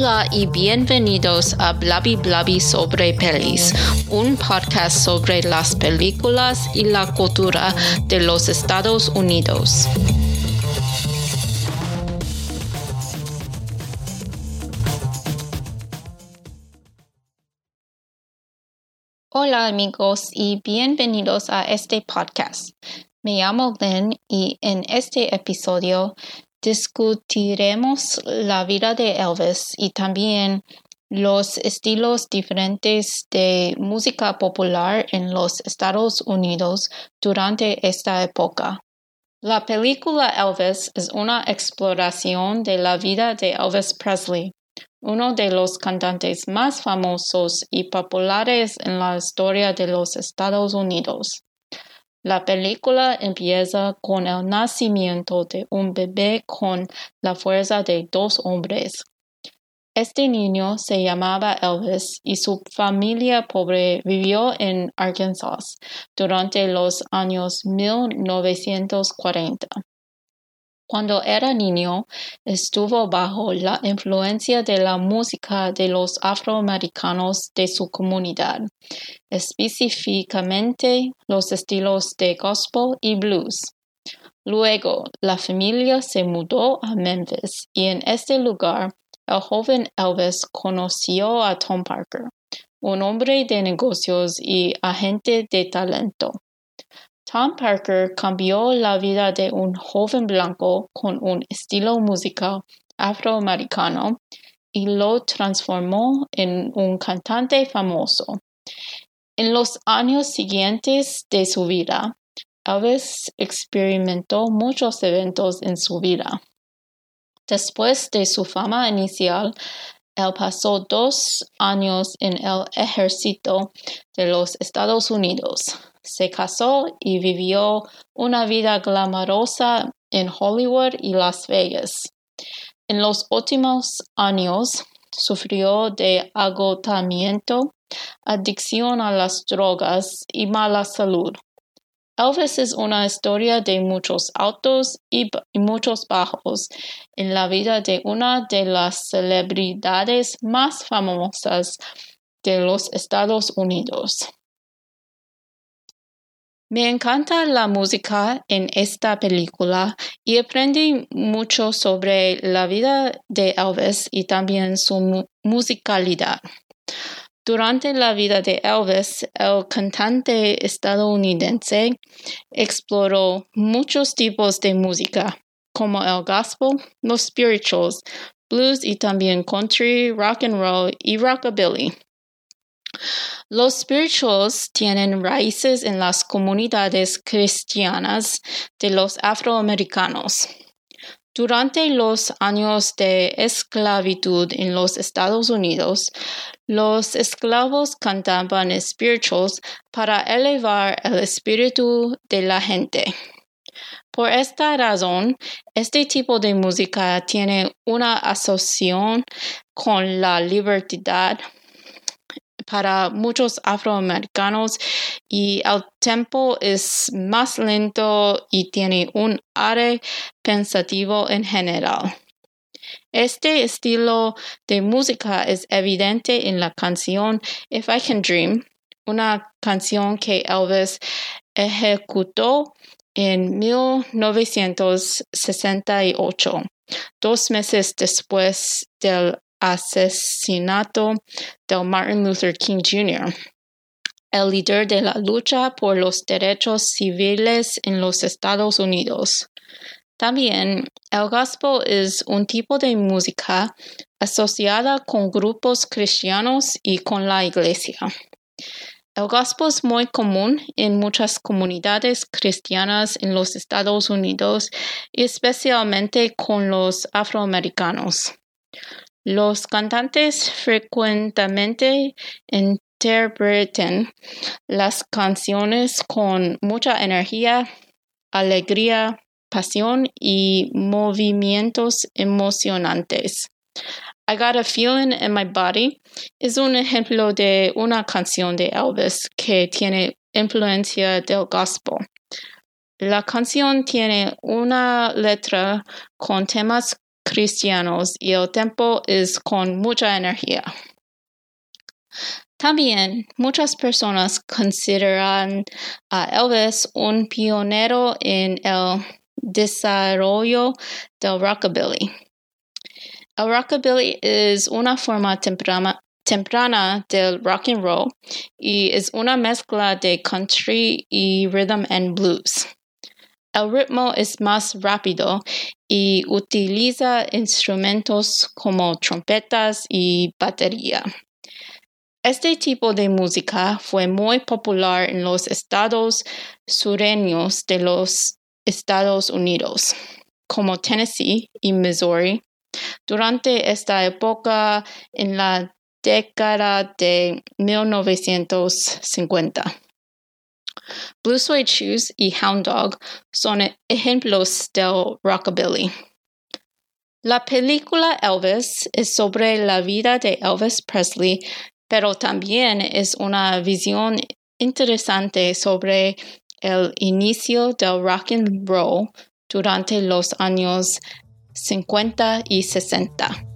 Hola y bienvenidos a Blabby Blabby sobre pelis, un podcast sobre las películas y la cultura de los Estados Unidos. Hola amigos y bienvenidos a este podcast. Me llamo Lynn y en este episodio discutiremos la vida de Elvis y también los estilos diferentes de música popular en los Estados Unidos durante esta época. La película Elvis es una exploración de la vida de Elvis Presley, uno de los cantantes más famosos y populares en la historia de los Estados Unidos. La película empieza con el nacimiento de un bebé con la fuerza de dos hombres. Este niño se llamaba Elvis y su familia pobre vivió en Arkansas durante los años 1940. Cuando era niño, estuvo bajo la influencia de la música de los afroamericanos de su comunidad, específicamente los estilos de gospel y blues. Luego, la familia se mudó a Memphis y en este lugar el joven Elvis conoció a Tom Parker, un hombre de negocios y agente de talento. Tom Parker cambió la vida de un joven blanco con un estilo musical afroamericano y lo transformó en un cantante famoso. En los años siguientes de su vida, Elvis experimentó muchos eventos en su vida. Después de su fama inicial, él pasó dos años en el ejército de los Estados Unidos se casó y vivió una vida glamorosa en Hollywood y Las Vegas. En los últimos años sufrió de agotamiento, adicción a las drogas y mala salud. Elvis es una historia de muchos altos y, muchos bajos en la vida de una de las celebridades más famosas de los Estados Unidos. Me encanta la música en esta película y aprendí mucho sobre la vida de Elvis y también su musicalidad. Durante la vida de Elvis, el cantante estadounidense exploró muchos tipos de música, como el gospel, los spirituals, blues y también country, rock and roll y rockabilly. Los spirituals tienen raíces en las comunidades cristianas de los afroamericanos. Durante los años de esclavitud en los Estados Unidos, los esclavos cantaban spirituals para elevar el espíritu de la gente. Por esta razón, este tipo de música tiene una asociación con la libertad, para muchos afroamericanos y el tempo es más lento y tiene un aire pensativo en general. Este estilo de música es evidente en la canción If I Can Dream, una canción que Elvis ejecutó en 1968, dos meses después del asesinato de Martin Luther King Jr., el líder de la lucha por los derechos civiles en los Estados Unidos. También el gospel es un tipo de música asociada con grupos cristianos y con la iglesia. El gospel es muy común en muchas comunidades cristianas en los Estados Unidos especialmente con los afroamericanos. Los cantantes frecuentemente interpretan las canciones con mucha energía, alegría, pasión y movimientos emocionantes. I Got a Feeling in My Body es un ejemplo de una canción de Elvis que tiene influencia del gospel. La canción tiene una letra con temas cristianos y el tiempo es con mucha energía. También muchas personas consideran a Elvis un pionero en el desarrollo del rockabilly. El rockabilly es una forma temprana, temprana del rock and roll y es una mezcla de country y rhythm and blues. El ritmo es más rápido y utiliza instrumentos como trompetas y batería. Este tipo de música fue muy popular en los estados sureños de los Estados Unidos, como Tennessee y Missouri, durante esta época en la década de 1950. Blue Suede Shoes y Hound Dog son ejemplos del rockabilly. La película Elvis es sobre la vida de Elvis Presley pero también es una visión interesante sobre el inicio del rock and roll durante los años 50 y 60.